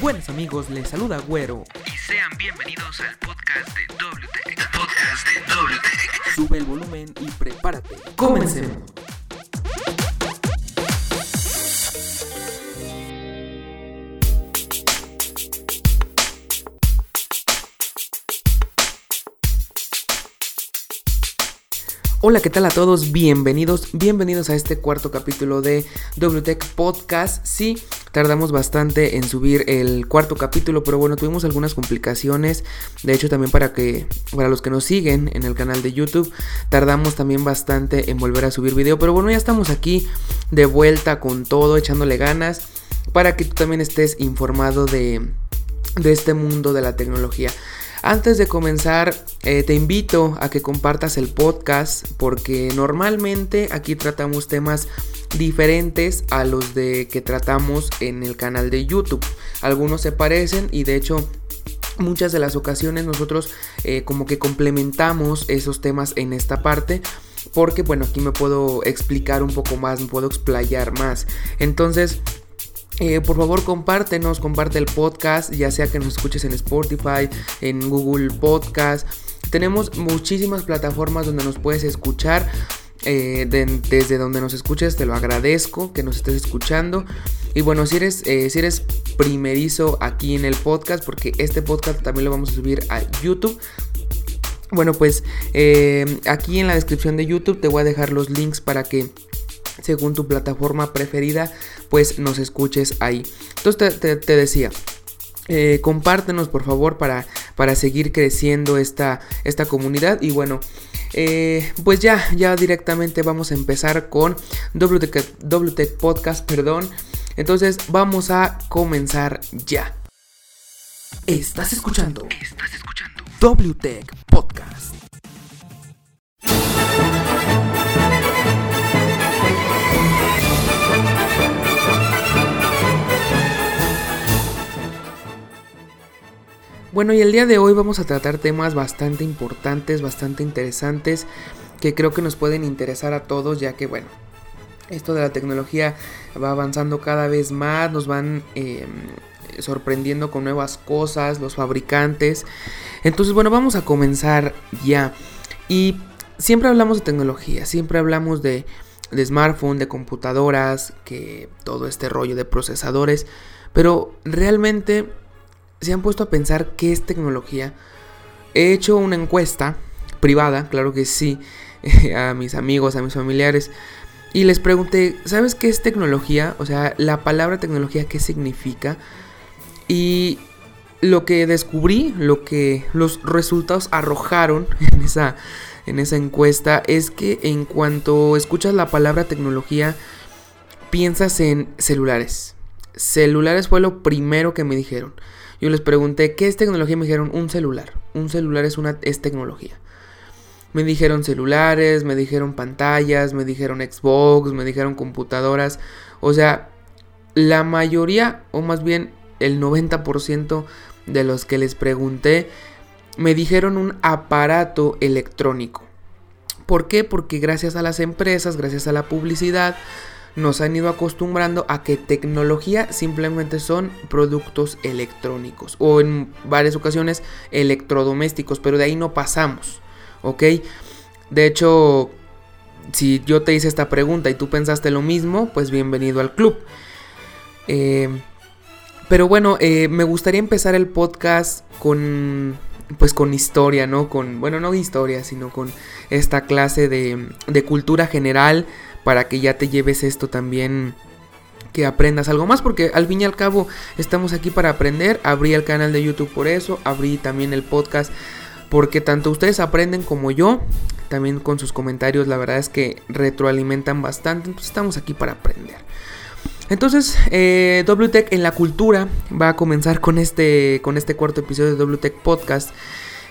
Buenos amigos, les saluda Güero. Y sean bienvenidos al podcast de WTech. Podcast de. Sube el volumen y prepárate. Comencemos. Hola, ¿qué tal a todos? Bienvenidos, bienvenidos a este cuarto capítulo de WTech Podcast. Sí, tardamos bastante en subir el cuarto capítulo, pero bueno, tuvimos algunas complicaciones. De hecho, también para que para los que nos siguen en el canal de YouTube, tardamos también bastante en volver a subir video, pero bueno, ya estamos aquí de vuelta con todo, echándole ganas para que tú también estés informado de de este mundo de la tecnología. Antes de comenzar, eh, te invito a que compartas el podcast porque normalmente aquí tratamos temas diferentes a los de que tratamos en el canal de YouTube. Algunos se parecen y de hecho muchas de las ocasiones nosotros eh, como que complementamos esos temas en esta parte porque bueno aquí me puedo explicar un poco más, me puedo explayar más. Entonces eh, por favor compártenos, comparte el podcast, ya sea que nos escuches en Spotify, en Google Podcast. Tenemos muchísimas plataformas donde nos puedes escuchar. Eh, desde donde nos escuches te lo agradezco que nos estés escuchando y bueno si eres eh, si eres primerizo aquí en el podcast porque este podcast también lo vamos a subir a YouTube bueno pues aquí en la descripción de YouTube te voy a dejar los links para que según tu plataforma preferida, pues nos escuches ahí. Entonces te, decía, eh, compártenos por favor para, para seguir creciendo esta, esta comunidad. Y bueno eh, pues ya ya directamente vamos a empezar con WTech, Podcast perdón. Entonces vamos a comenzar ya. Estás escuchando estás escuchando WTech Podcast Bueno, y el día de hoy vamos a tratar temas bastante importantes, bastante interesantes, que creo que nos pueden interesar a todos, ya que bueno, esto de la tecnología va avanzando cada vez más, nos van em, sorprendiendo con nuevas cosas, los fabricantes. Entonces, bueno, vamos a comenzar ya. Y siempre hablamos de tecnología, siempre hablamos de, de smartphone, de computadoras, que todo este rollo de procesadores, pero realmente se han puesto a pensar qué es tecnología. He hecho una encuesta privada, claro que sí, a mis amigos, a mis familiares. Y les pregunté, ¿sabes qué es tecnología? O sea, la palabra tecnología, ¿qué significa? Y lo que descubrí, lo que los resultados arrojaron en esa, en esa encuesta es que en cuanto escuchas la palabra tecnología, piensas en celulares. Celulares fue lo primero que me dijeron. Yo les pregunté, ¿qué es tecnología? Me dijeron, un celular. Un celular es, una, es tecnología. Me dijeron celulares, me dijeron pantallas, me dijeron Xbox, me dijeron computadoras. O sea, la mayoría, o más bien el 90% de los que les pregunté, me dijeron un aparato electrónico. ¿Por qué? Porque gracias a las empresas, gracias a la publicidad, nos han ido acostumbrando a que tecnología simplemente son productos electrónicos o en varias ocasiones electrodomésticos, pero de ahí no pasamos, ¿ok? De hecho, si yo te hice esta pregunta y tú pensaste lo mismo, pues bienvenido al club. Eh, pero bueno, eh, me gustaría empezar el podcast con pues con historia, ¿no? Con, bueno, no historia, sino con esta clase de, de cultura general para que ya te lleves esto también que aprendas algo más porque al fin y al cabo estamos aquí para aprender. Abrí el canal de YouTube por eso, abrí también el podcast porque tanto ustedes aprenden como yo, también con sus comentarios, la verdad es que retroalimentan bastante, entonces estamos aquí para aprender. Entonces, eh, WTech en la cultura va a comenzar con este, con este cuarto episodio de WTech Podcast.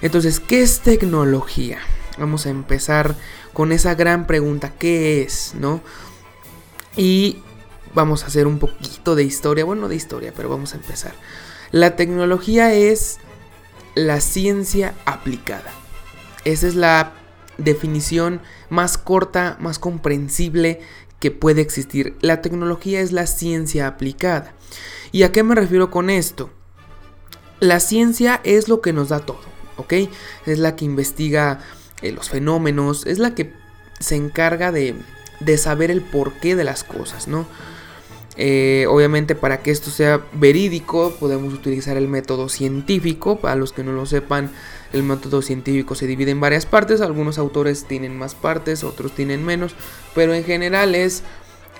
Entonces, ¿qué es tecnología? Vamos a empezar con esa gran pregunta, ¿qué es? ¿No? Y vamos a hacer un poquito de historia, bueno, no de historia, pero vamos a empezar. La tecnología es la ciencia aplicada. Esa es la definición más corta, más comprensible que puede existir. La tecnología es la ciencia aplicada. ¿Y a qué me refiero con esto? La ciencia es lo que nos da todo, ¿ok? Es la que investiga eh, los fenómenos, es la que se encarga de, de saber el porqué de las cosas, ¿no? Eh, obviamente para que esto sea verídico podemos utilizar el método científico. Para los que no lo sepan, el método científico se divide en varias partes. Algunos autores tienen más partes, otros tienen menos. Pero en general es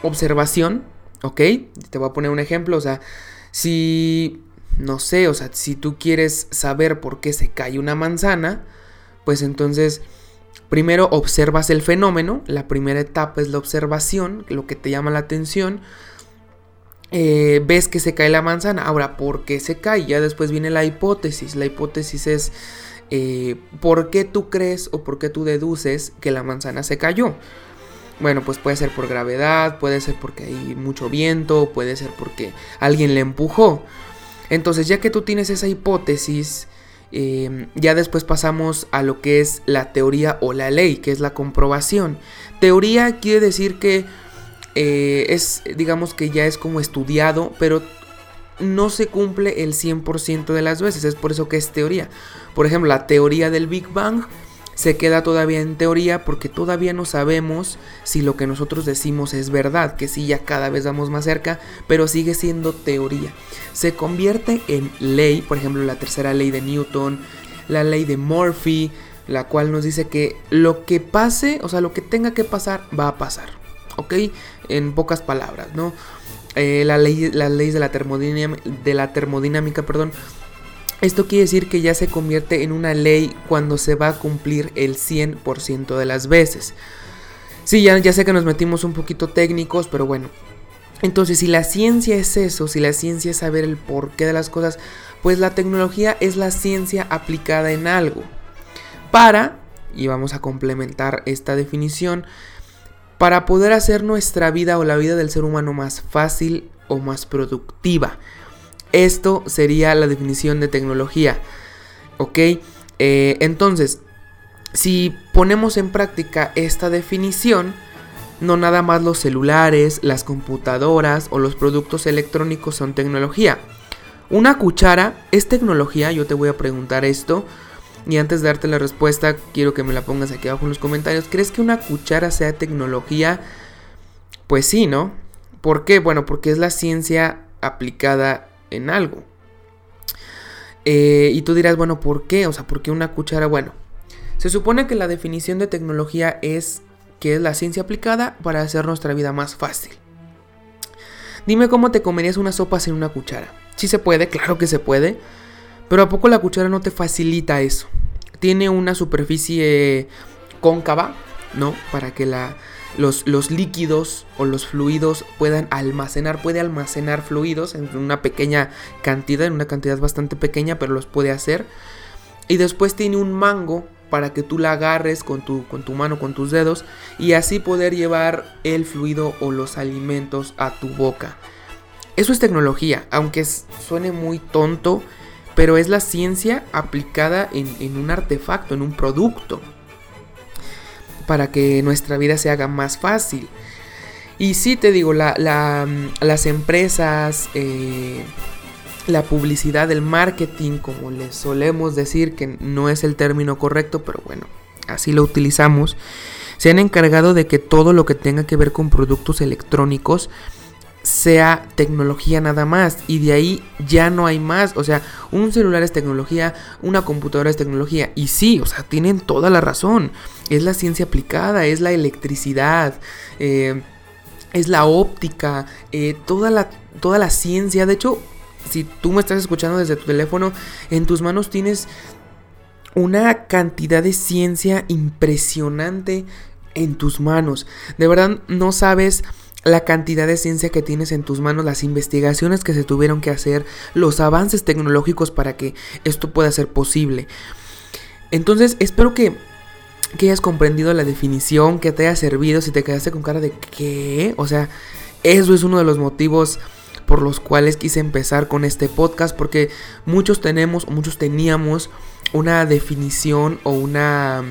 observación. ¿Ok? Te voy a poner un ejemplo. O sea, si... No sé, o sea, si tú quieres saber por qué se cae una manzana, pues entonces... Primero observas el fenómeno, la primera etapa es la observación, lo que te llama la atención, eh, ves que se cae la manzana. Ahora, ¿por qué se cae? Ya después viene la hipótesis. La hipótesis es eh, ¿por qué tú crees o por qué tú deduces que la manzana se cayó? Bueno, pues puede ser por gravedad, puede ser porque hay mucho viento, puede ser porque alguien le empujó. Entonces, ya que tú tienes esa hipótesis, eh, ya después pasamos a lo que es la teoría o la ley, que es la comprobación. Teoría quiere decir que eh, es, digamos que ya es como estudiado, pero no se cumple el 100% de las veces, es por eso que es teoría. Por ejemplo, la teoría del Big Bang se queda todavía en teoría porque todavía no sabemos si lo que nosotros decimos es verdad, que sí ya cada vez vamos más cerca, pero sigue siendo teoría. Se convierte en ley, por ejemplo, la tercera ley de Newton, la ley de Murphy, la cual nos dice que lo que pase, o sea, lo que tenga que pasar, va a pasar. ¿Ok? en pocas palabras, ¿no? Eh, la ley, las leyes de la, termodinámica, de la termodinámica, perdón. Esto quiere decir que ya se convierte en una ley cuando se va a cumplir el 100% de las veces. Sí, ya, ya sé que nos metimos un poquito técnicos, pero bueno. Entonces, si la ciencia es eso, si la ciencia es saber el porqué de las cosas, pues la tecnología es la ciencia aplicada en algo. Para, y vamos a complementar esta definición, para poder hacer nuestra vida o la vida del ser humano más fácil o más productiva. Esto sería la definición de tecnología. ¿Ok? Eh, entonces, si ponemos en práctica esta definición, no nada más los celulares, las computadoras o los productos electrónicos son tecnología. Una cuchara es tecnología, yo te voy a preguntar esto. Y antes de darte la respuesta, quiero que me la pongas aquí abajo en los comentarios. ¿Crees que una cuchara sea tecnología? Pues sí, ¿no? ¿Por qué? Bueno, porque es la ciencia aplicada en algo. Eh, y tú dirás, bueno, ¿por qué? O sea, ¿por qué una cuchara? Bueno, se supone que la definición de tecnología es que es la ciencia aplicada para hacer nuestra vida más fácil. Dime cómo te comerías una sopa sin una cuchara. Sí se puede, claro que se puede. Pero ¿a poco la cuchara no te facilita eso? Tiene una superficie cóncava, ¿no? Para que la, los, los, líquidos o los fluidos puedan almacenar, puede almacenar fluidos en una pequeña cantidad, en una cantidad bastante pequeña, pero los puede hacer. Y después tiene un mango para que tú la agarres con tu, con tu mano, con tus dedos, y así poder llevar el fluido o los alimentos a tu boca. Eso es tecnología, aunque suene muy tonto, pero es la ciencia aplicada en, un artefacto, en un producto, para que nuestra vida se haga más fácil. Y sí te digo, las empresas, eh, la publicidad, el marketing, como les solemos decir, que no es el término correcto, pero bueno, así lo utilizamos, se han encargado de que todo lo que tenga que ver con productos electrónicos sea tecnología nada más y de ahí ya no hay más. O sea, un celular es tecnología, una computadora es tecnología y sí, o sea, tienen toda la razón. Es la ciencia aplicada, es la electricidad, eh, es la óptica, eh, toda, la, toda la ciencia. De hecho, si tú me estás escuchando desde tu teléfono, en tus manos tienes una cantidad de ciencia impresionante en tus manos. De verdad, no sabes la cantidad de ciencia que tienes en tus manos, las investigaciones que se tuvieron que hacer, los avances tecnológicos para que esto pueda ser posible. Entonces, espero que, que hayas comprendido la definición, que te haya servido, si te quedaste con cara de qué, o sea, eso es uno de los motivos por los cuales quise empezar con este podcast porque muchos tenemos muchos teníamos una definición o una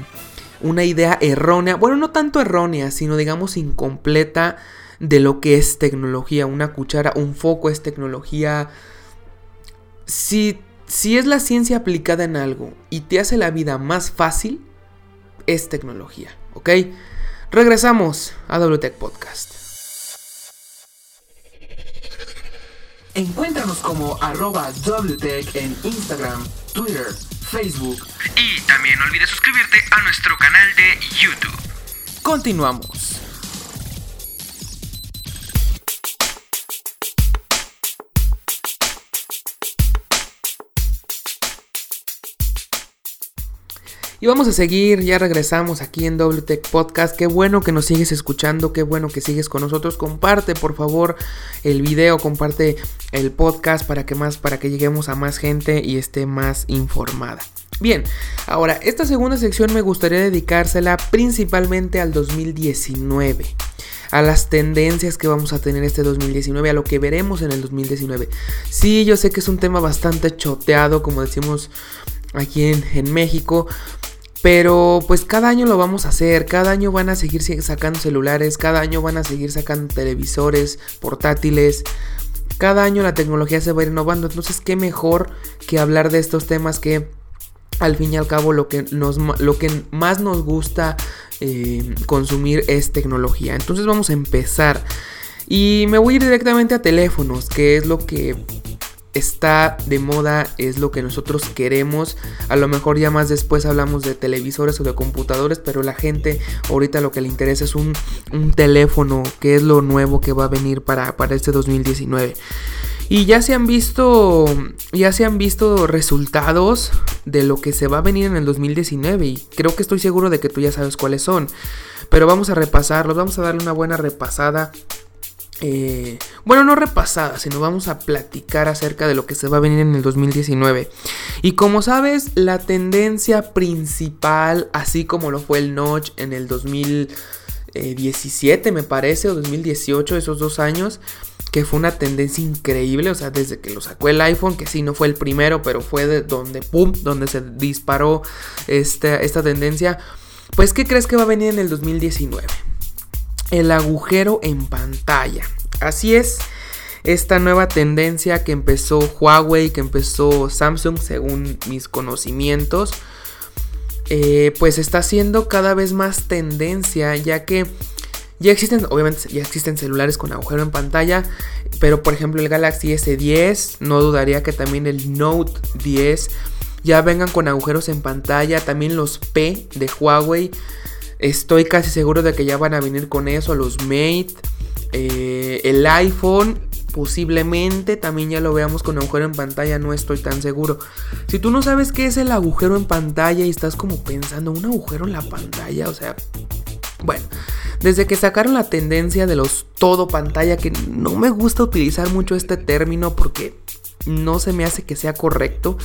una idea errónea, bueno, no tanto errónea, sino digamos incompleta de lo que es tecnología. Una cuchara, un foco es tecnología. Si, si es la ciencia aplicada en algo y te hace la vida más fácil, es tecnología, ¿ok? Regresamos a WTech Podcast. Encuéntranos como arroba WTech en Instagram, Twitter, Facebook. Y también no olvides suscribirte a nuestro canal de YouTube. Continuamos. Y vamos a seguir, ya regresamos aquí en WTech Podcast. Qué bueno que nos sigues escuchando, qué bueno que sigues con nosotros. Comparte, por favor, el video, comparte el podcast para que más para que lleguemos a más gente y esté más informada. Bien, ahora esta segunda sección me gustaría dedicársela principalmente al 2019 a las tendencias que vamos a tener este 2019, a lo que veremos en el 2019. Sí, yo sé que es un tema bastante choteado, como decimos aquí en, México, pero pues cada año lo vamos a hacer, cada año van a seguir sacando celulares, cada año van a seguir sacando televisores, portátiles, cada año la tecnología se va innovando, entonces qué mejor que hablar de estos temas que al fin y al cabo lo que, nos, lo que más nos gusta eh, consumir es tecnología. Entonces vamos a empezar. Y me voy a ir directamente a teléfonos, que es lo que está de moda, es lo que nosotros queremos. A lo mejor ya más después hablamos de televisores o de computadores, pero la gente ahorita lo que le interesa es un, teléfono, que es lo nuevo que va a venir para, para este 2019. Y ya se han visto. Ya se han visto resultados de lo que se va a venir en el 2019. Y creo que estoy seguro de que tú ya sabes cuáles son. Pero vamos a repasarlos. Vamos a darle una buena repasada eh, bueno, no repasada, sino vamos a platicar acerca de lo que se va a venir en el 2019. Y como sabes, la tendencia principal, así como lo fue el Notch en el 2017, me parece, o 2018, esos dos años, que fue una tendencia increíble, o sea, desde que lo sacó el iPhone, que sí, no fue el primero, pero fue de donde, ¡pum!, donde se disparó esta, esta tendencia. Pues, ¿qué crees que va a venir en el 2019? El agujero en pantalla. Así es, esta nueva tendencia que empezó Huawei, que empezó Samsung, según mis conocimientos, eh, pues está siendo cada vez más tendencia, ya que ya existen, obviamente, ya existen celulares con agujero en pantalla, pero por ejemplo el Galaxy S10, no dudaría que también el Note 10 ya vengan con agujeros en pantalla, también los P de Huawei. Estoy casi seguro de que ya van a venir con eso, los Mate, eh, el iPhone, posiblemente también ya lo veamos con agujero en pantalla, no estoy tan seguro. Si tú no sabes qué es el agujero en pantalla y estás como pensando, un agujero en la pantalla, o sea, bueno, desde que sacaron la tendencia de los todo pantalla, que no me gusta utilizar mucho este término porque no se me hace que sea correcto,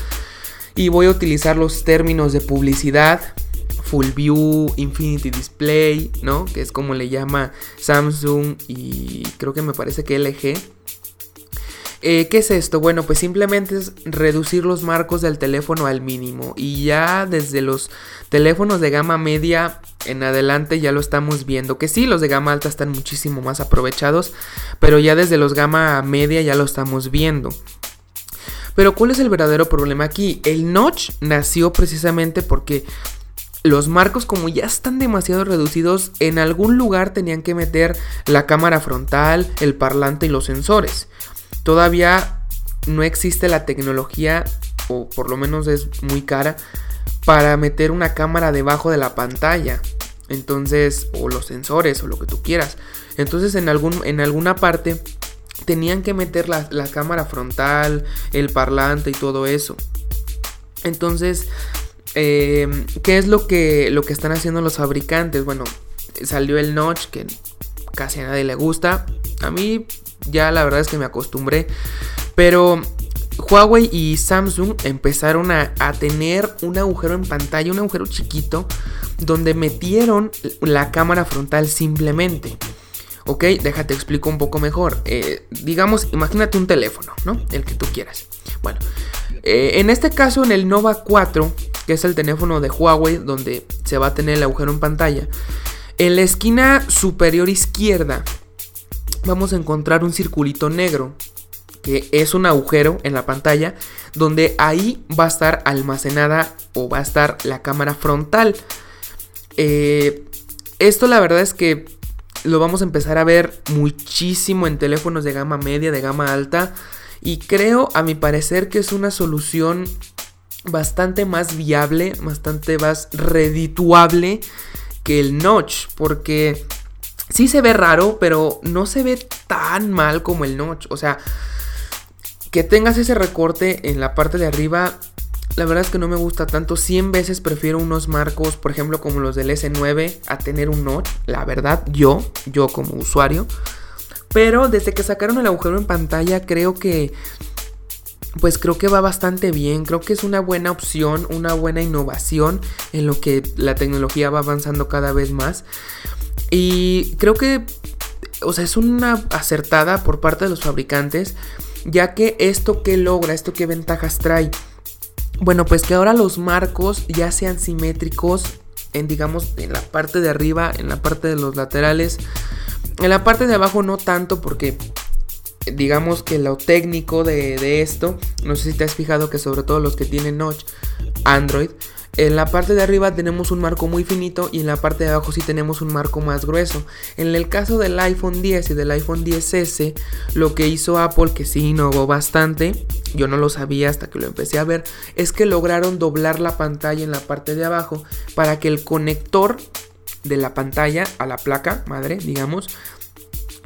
y voy a utilizar los términos de publicidad Full View, Infinity Display, ¿no? Que es como le llama Samsung y creo que me parece que LG. Eh, ¿Qué es esto? Bueno, pues simplemente es reducir los marcos del teléfono al mínimo. Y ya desde los teléfonos de gama media en adelante ya lo estamos viendo. Que sí, los de gama alta están muchísimo más aprovechados. Pero ya desde los gama media ya lo estamos viendo. Pero ¿cuál es el verdadero problema aquí? El notch nació precisamente porque los marcos como ya están demasiado reducidos, en algún lugar tenían que meter la cámara frontal, el parlante y los sensores. Todavía no existe la tecnología, o por lo menos es muy cara, para meter una cámara debajo de la pantalla. Entonces, o los sensores, o lo que tú quieras. Entonces, en, algún, en alguna parte tenían que meter la, la cámara frontal, el parlante y todo eso. Entonces, eh, ¿Qué es lo que, lo que están haciendo los fabricantes? Bueno, salió el notch que casi a nadie le gusta. A mí ya la verdad es que me acostumbré. Pero Huawei y Samsung empezaron a, a, tener un agujero en pantalla, un agujero chiquito, donde metieron la cámara frontal simplemente. Ok, déjate explico un poco mejor. Eh, digamos, imagínate un teléfono, ¿no? El que tú quieras. Bueno, eh, en este caso en el Nova 4, que es el teléfono de Huawei, donde se va a tener el agujero en pantalla, en la esquina superior izquierda vamos a encontrar un circulito negro que es un agujero en la pantalla donde ahí va a estar almacenada o va a estar la cámara frontal. Eh, esto la verdad es que lo vamos a empezar a ver muchísimo en teléfonos de gama media, de gama alta. Y creo, a mi parecer, que es una solución bastante más viable, bastante más redituable que el notch. Porque sí se ve raro, pero no se ve tan mal como el notch. O sea, que tengas ese recorte en la parte de arriba, la verdad es que no me gusta tanto. 100 veces prefiero unos marcos, por ejemplo, como los del S9, a tener un notch. La verdad, yo, yo como usuario. Pero desde que sacaron el agujero en pantalla, creo que. Pues creo que va bastante bien. Creo que es una buena opción, una buena innovación en lo que la tecnología va avanzando cada vez más. Y creo que. O sea, es una acertada por parte de los fabricantes ya que esto que logra, esto que ventajas trae. Bueno, pues que ahora los marcos ya sean simétricos en digamos en la parte de arriba, en la parte de los laterales. En la parte de abajo no tanto porque digamos que lo técnico de, de, esto, no sé si te has fijado que sobre todo los que tienen notch Android, en la parte de arriba tenemos un marco muy finito y en la parte de abajo sí tenemos un marco más grueso. En el caso del iPhone 10 y del iPhone 10S, lo que hizo Apple, que sí innovó bastante, yo no lo sabía hasta que lo empecé a ver, es que lograron doblar la pantalla en la parte de abajo para que el conector de la pantalla a la placa madre, digamos,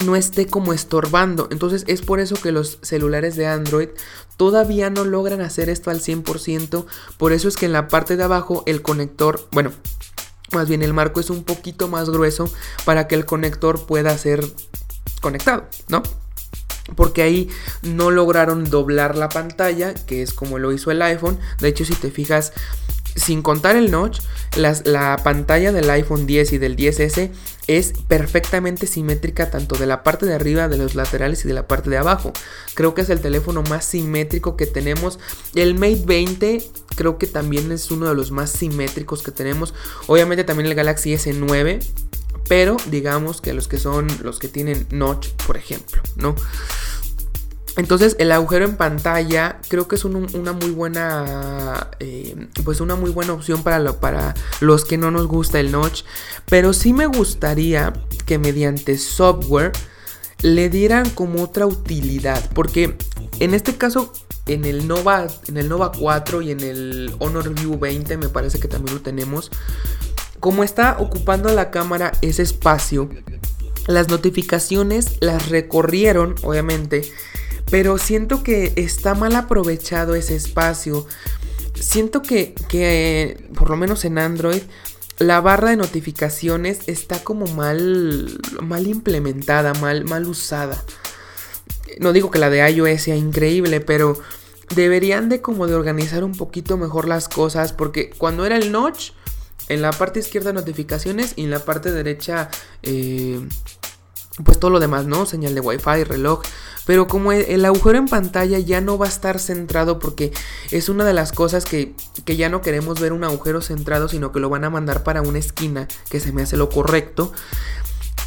no esté como estorbando. Entonces es por eso que los celulares de Android todavía no logran hacer esto al 100%. Por eso es que en la parte de abajo el conector, bueno, más bien el marco es un poquito más grueso para que el conector pueda ser conectado, ¿no? Porque ahí no lograron doblar la pantalla, que es como lo hizo el iPhone. De hecho, si te fijas, sin contar el notch, la pantalla del iPhone 10 y del 10S es perfectamente simétrica tanto de la parte de arriba, de los laterales y de la parte de abajo. Creo que es el teléfono más simétrico que tenemos. El Mate 20 creo que también es uno de los más simétricos que tenemos. Obviamente también el Galaxy S9, pero digamos que los que son los que tienen notch, por ejemplo, ¿no? Entonces el agujero en pantalla creo que es una muy buena, eh, pues una muy buena opción para, los que no nos gusta el notch. Pero sí me gustaría que mediante software le dieran como otra utilidad. Porque en este caso, en el Nova, en el Nova 4 y en el Honor View 20 me parece que también lo tenemos. Como está ocupando la cámara ese espacio, las notificaciones las recorrieron, obviamente pero siento que está mal aprovechado ese espacio. Siento que, que por lo menos en Android, la barra de notificaciones está como mal, mal implementada, mal, mal usada. No digo que la de iOS sea increíble, pero deberían de como de organizar un poquito mejor las cosas, porque cuando era el notch, en la parte izquierda notificaciones y en la parte derecha, eh, pues todo lo demás, ¿no? Señal de Wi-Fi, reloj. Pero como e, el agujero en pantalla ya no va a estar centrado porque es una de las cosas que, que, ya no queremos ver un agujero centrado, sino que lo van a mandar para una esquina, que se me hace lo correcto.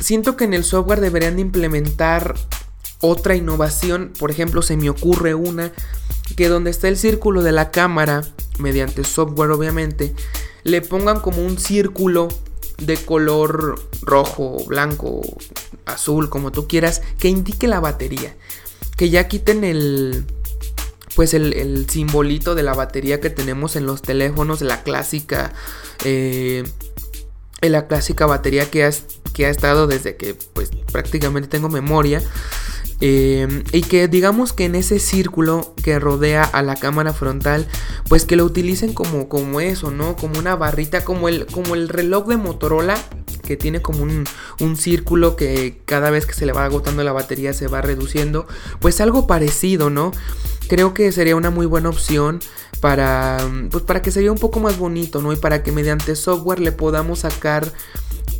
Siento que en el software deberían de implementar otra innovación. Por ejemplo, se me ocurre una que donde está el círculo de la cámara, mediante software obviamente, le pongan como un círculo de color rojo, blanco, azul, como tú quieras, que indique la batería. Que ya quiten el, pues el, simbolito de la batería que tenemos en los teléfonos, la clásica, eh, la clásica batería que, que ha estado desde que pues prácticamente tengo memoria. Eh, y que digamos que en ese círculo que rodea a la cámara frontal, pues que lo utilicen como, como eso, ¿no? Como una barrita, como el, como el reloj de Motorola, que tiene como un, un círculo que cada vez que se le va agotando la batería se va reduciendo. Pues algo parecido, ¿no? Creo que sería una muy buena opción para, pues para que se vea un poco más bonito, ¿no? Y para que mediante software le podamos sacar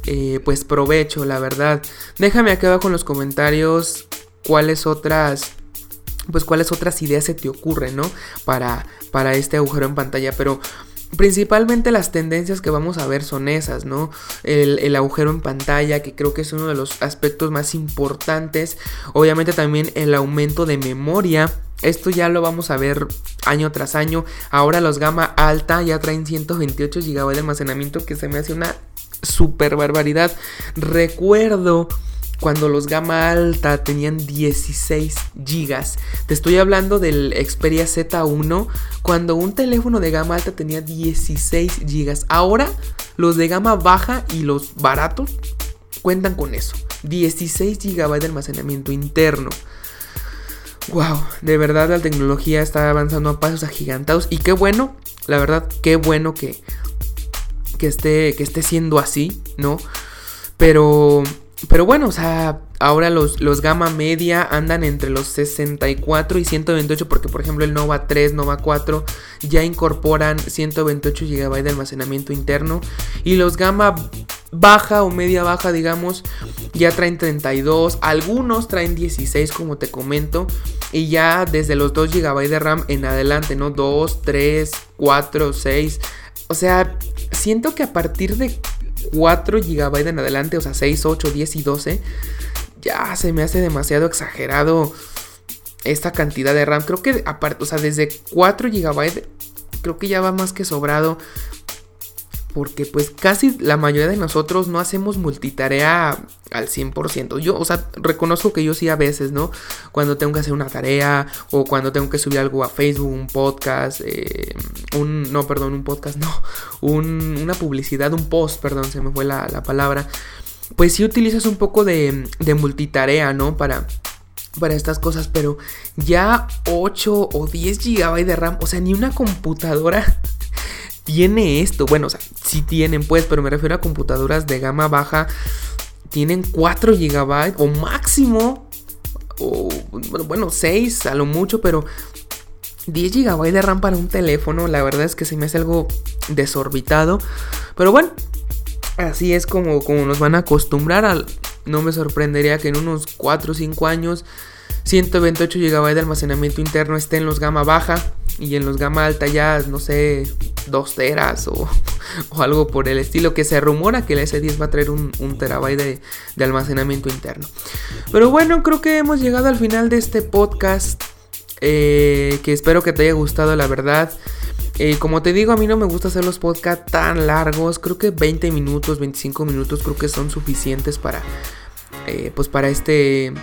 eh, pues provecho, la verdad. Déjame aquí abajo en los comentarios cuáles otras pues cuáles otras ideas se te ocurren, ¿no? Para, para este agujero en pantalla, pero Principalmente las tendencias que vamos a ver son esas, ¿no? El, agujero en pantalla, que creo que es uno de los aspectos más importantes. Obviamente también el aumento de memoria. Esto ya lo vamos a ver año tras año. Ahora los gama alta ya traen 128 GB de almacenamiento, que se me hace una super barbaridad. Recuerdo cuando los gama alta tenían 16 gigas. Te estoy hablando del Xperia Z1 cuando un teléfono de gama alta tenía 16 gigas. Ahora los de gama baja y los baratos cuentan con eso. 16 GB de almacenamiento interno. Wow, de verdad la tecnología está avanzando a pasos agigantados y qué bueno, la verdad, qué bueno que, que, esté, que esté siendo así, ¿no? Pero pero bueno, o sea, ahora los, los gama media andan entre los 64 y 128 porque por ejemplo el Nova 3, Nova 4 ya incorporan 128 GB de almacenamiento interno y los gama baja o media baja digamos ya traen 32, algunos traen 16 como te comento y ya desde los 2 GB de RAM en adelante, ¿no? 2, 3, 4, 6. O sea, siento que a partir de 4 GB en adelante, o sea, 6, 8, 10 y 12, ya se me hace demasiado exagerado esta cantidad de RAM. Creo que aparte, o sea, desde 4 GB, creo que ya va más que sobrado porque pues casi la mayoría de nosotros no hacemos multitarea al 100%. Yo, o sea, reconozco que yo sí a veces, ¿no? Cuando tengo que hacer una tarea o cuando tengo que subir algo a Facebook, un podcast, eh, un, no, perdón, un podcast, no, una publicidad, un post, perdón, se me fue la, palabra. Pues sí utilizas un poco de, de multitarea, ¿no? Para, para estas cosas, pero ya 8 o 10 GB de RAM, o sea, ni una computadora tiene esto. Bueno, o sea, sí tienen pues, pero me refiero a computadoras de gama baja. Tienen 4 GB o máximo. O bueno, 6 a lo mucho, pero 10 GB de RAM para un teléfono. La verdad es que se me hace algo desorbitado. Pero bueno, así es como, como nos van a acostumbrar. Al, no me sorprendería que en unos 4 o 5 años 128 GB de almacenamiento interno esté en los gama baja y en los gama alta ya, no sé, 2 teras o, algo por el estilo, que se rumora que el S10 va a traer un, terabyte de, almacenamiento interno. Pero bueno, creo que hemos llegado al final de este podcast, eh, que espero que te haya gustado, la verdad. Eh, como te digo, a mí no me gusta hacer los podcasts tan largos. Creo que 20 minutos, 25 minutos creo que son suficientes para, eh, pues para este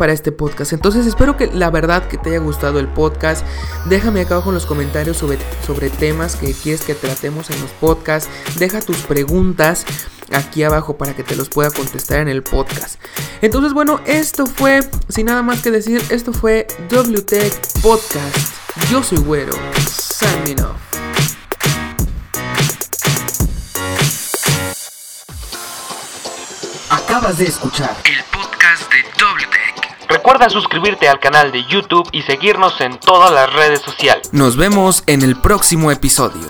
para este podcast. Entonces espero que la verdad que te haya gustado el podcast. Déjame acá abajo en los comentarios sobre, sobre temas que quieres que tratemos en los podcasts. Deja tus preguntas aquí abajo para que te los pueda contestar en el podcast. Entonces bueno, esto fue, sin nada más que decir, esto fue WTech Podcast. Yo soy Güero. Signing off. Acabas de escuchar Recuerda suscribirte al canal de YouTube y seguirnos en todas las redes sociales. Nos vemos en el próximo episodio.